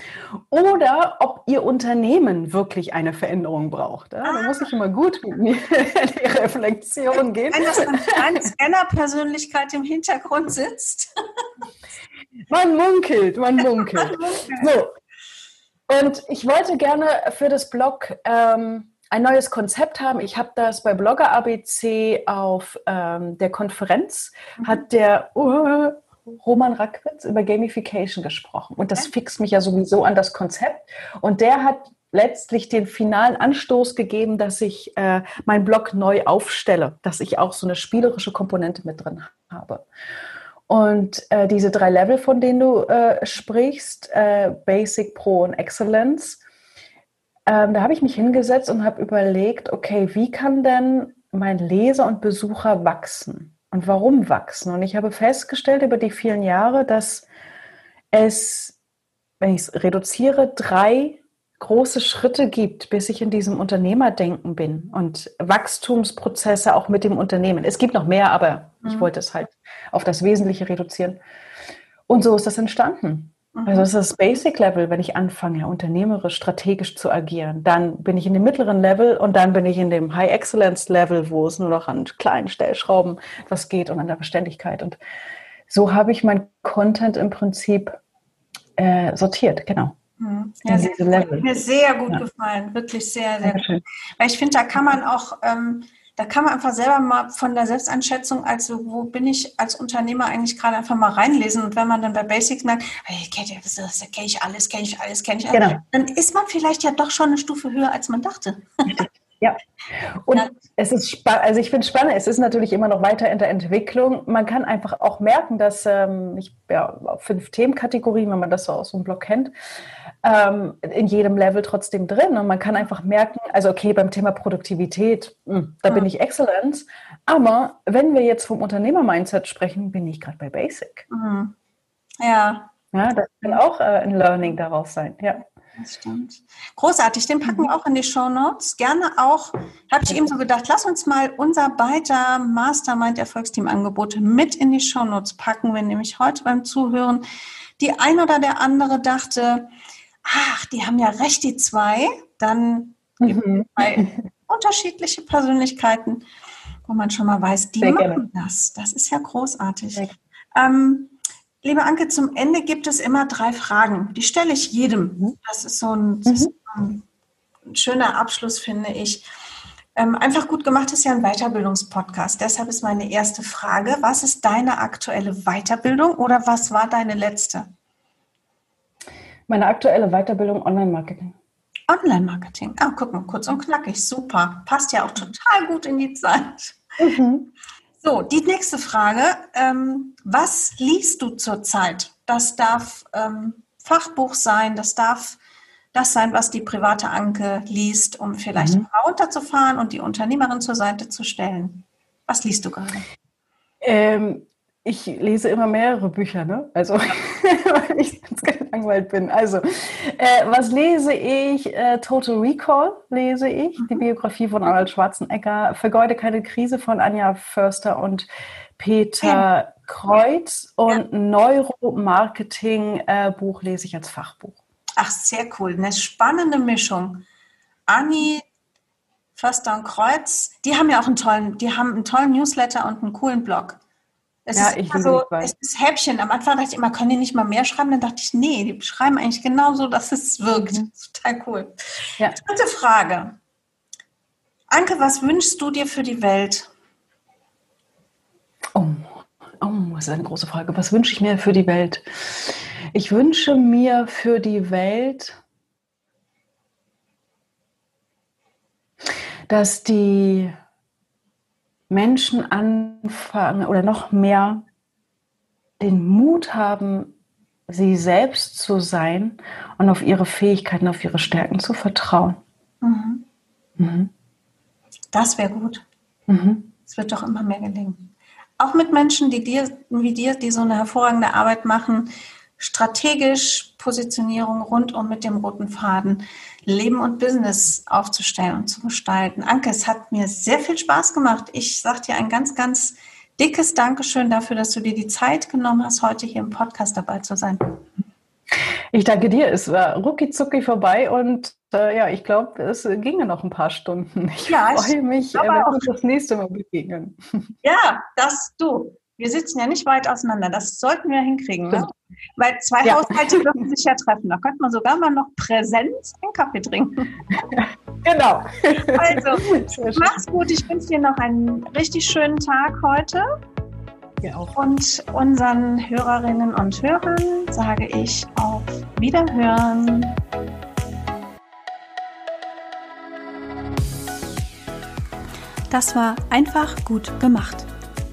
Oder ob Ihr Unternehmen wirklich eine Veränderung braucht. Ja? Da muss ich immer gut in die Reflexion gehen. Wenn das eine Scanner-Persönlichkeit im Hintergrund sitzt. Man munkelt, <laughs> man munkelt. So. Und ich wollte gerne für das Blog ähm, ein neues Konzept haben. Ich habe das bei Blogger ABC auf ähm, der Konferenz, mhm. hat der uh, Roman Rackwitz über Gamification gesprochen. Und das fixt mich ja sowieso an das Konzept. Und der hat letztlich den finalen Anstoß gegeben, dass ich äh, meinen Blog neu aufstelle, dass ich auch so eine spielerische Komponente mit drin habe. Und äh, diese drei Level, von denen du äh, sprichst, äh, Basic, Pro und Excellence, ähm, da habe ich mich hingesetzt und habe überlegt, okay, wie kann denn mein Leser und Besucher wachsen? Und warum wachsen? Und ich habe festgestellt über die vielen Jahre, dass es wenn ich es reduziere, drei große Schritte gibt, bis ich in diesem Unternehmerdenken bin und Wachstumsprozesse auch mit dem Unternehmen. Es gibt noch mehr, aber mhm. ich wollte es halt auf das Wesentliche reduzieren. Und so ist das entstanden. Mhm. Also es ist das Basic Level, wenn ich anfange, unternehmerisch, strategisch zu agieren. Dann bin ich in dem mittleren Level und dann bin ich in dem High Excellence Level, wo es nur noch an kleinen Stellschrauben was geht und an der Beständigkeit. Und so habe ich mein Content im Prinzip äh, sortiert, genau. Mhm. Ja, diese Level. Hat mir sehr gut ja. gefallen, wirklich sehr, sehr gut. Weil ich finde, da kann man auch, ähm, da kann man einfach selber mal von der Selbsteinschätzung, also wo bin ich als Unternehmer eigentlich gerade einfach mal reinlesen und wenn man dann bei Basics merkt, hey, kenne ich alles, kenne ich alles, kenne ich alles, genau. dann ist man vielleicht ja doch schon eine Stufe höher, als man dachte. <laughs> Ja, und ja. es ist spannend, also ich finde es spannend, es ist natürlich immer noch weiter in der Entwicklung. Man kann einfach auch merken, dass ähm, ich ja fünf Themenkategorien, wenn man das so aus einem Blog kennt, ähm, in jedem Level trotzdem drin. Und man kann einfach merken, also okay, beim Thema Produktivität, mh, hm, da mhm. bin ich Excellence. Aber wenn wir jetzt vom Unternehmer-Mindset sprechen, bin ich gerade bei Basic. Mhm. Ja. Ja, das kann auch äh, ein Learning daraus sein, ja. Das stimmt. Großartig, den packen wir auch in die Show Notes. Gerne auch, habe ich eben so gedacht, lass uns mal unser beider Mastermind Erfolgsteam Angebote mit in die Show Notes packen, wenn nämlich heute beim Zuhören die ein oder der andere dachte, ach, die haben ja recht, die zwei, dann mhm. zwei unterschiedliche Persönlichkeiten, wo man schon mal weiß, die Sehr machen gerne. das. Das ist ja großartig. Ähm, liebe Anke, zum Ende gibt es immer drei Fragen. Die stelle ich jedem. Mhm. Das ist so ein, mhm. ist ein schöner Abschluss, finde ich. Ähm, einfach gut gemacht ist ja ein Weiterbildungspodcast. Deshalb ist meine erste Frage, was ist deine aktuelle Weiterbildung oder was war deine letzte? Meine aktuelle Weiterbildung Online-Marketing. Online-Marketing. Ah, guck mal, kurz und knackig, super. Passt ja auch total gut in die Zeit. Mhm. So, die nächste Frage. Ähm, was liest du zurzeit? Das darf ähm, Fachbuch sein, das darf das sein, was die private Anke liest, um vielleicht mhm. runterzufahren und die Unternehmerin zur Seite zu stellen. Was liest du gerade? Ähm, ich lese immer mehrere Bücher, ne? Also, <laughs> <laughs> weil ich ganz gelangweilt bin. Also, äh, was lese ich? Äh, Total Recall lese ich, die mhm. Biografie von Arnold Schwarzenegger. Vergeude keine Krise von Anja Förster und Peter. Kreuz. Und ja. Neuromarketing-Buch äh, lese ich als Fachbuch. Ach, sehr cool. Eine spannende Mischung. Anni Förster und Kreuz, die haben ja auch einen tollen, die haben einen tollen Newsletter und einen coolen Blog. Es ja, ist ich so, es ist Häppchen. Am Anfang dachte ich immer, können die nicht mal mehr schreiben? Dann dachte ich, nee, die schreiben eigentlich genauso, dass es wirkt. Mhm. <laughs> Total cool. Ja. Dritte Frage. Anke, was wünschst du dir für die Welt? Oh, oh, das ist eine große Frage. Was wünsche ich mir für die Welt? Ich wünsche mir für die Welt, dass die Menschen anfangen oder noch mehr den Mut haben, sie selbst zu sein und auf ihre Fähigkeiten, auf ihre Stärken zu vertrauen. Mhm. Mhm. Das wäre gut. Mhm. Es wird doch immer mehr gelingen. Auch mit Menschen, die dir, wie dir, die so eine hervorragende Arbeit machen, strategisch Positionierung rund um mit dem roten Faden Leben und Business aufzustellen und zu gestalten. Anke, es hat mir sehr viel Spaß gemacht. Ich sage dir ein ganz, ganz dickes Dankeschön dafür, dass du dir die Zeit genommen hast, heute hier im Podcast dabei zu sein. Ich danke dir. Es war rucki zucki vorbei und äh, ja, ich glaube, es gingen noch ein paar Stunden. Ich ja, freue mich, wenn wir uns das nächste Mal begegnen. Ja, das du wir sitzen ja nicht weit auseinander. Das sollten wir hinkriegen. Ne? Weil zwei ja. Haushalte dürfen sich ja treffen. Da könnte man sogar mal noch Präsenz einen Kaffee trinken. <laughs> genau. Also, <laughs> mach's gut. Ich wünsche dir noch einen richtig schönen Tag heute. Ja, auch. Und unseren Hörerinnen und Hörern sage ich auf Wiederhören. Das war einfach gut gemacht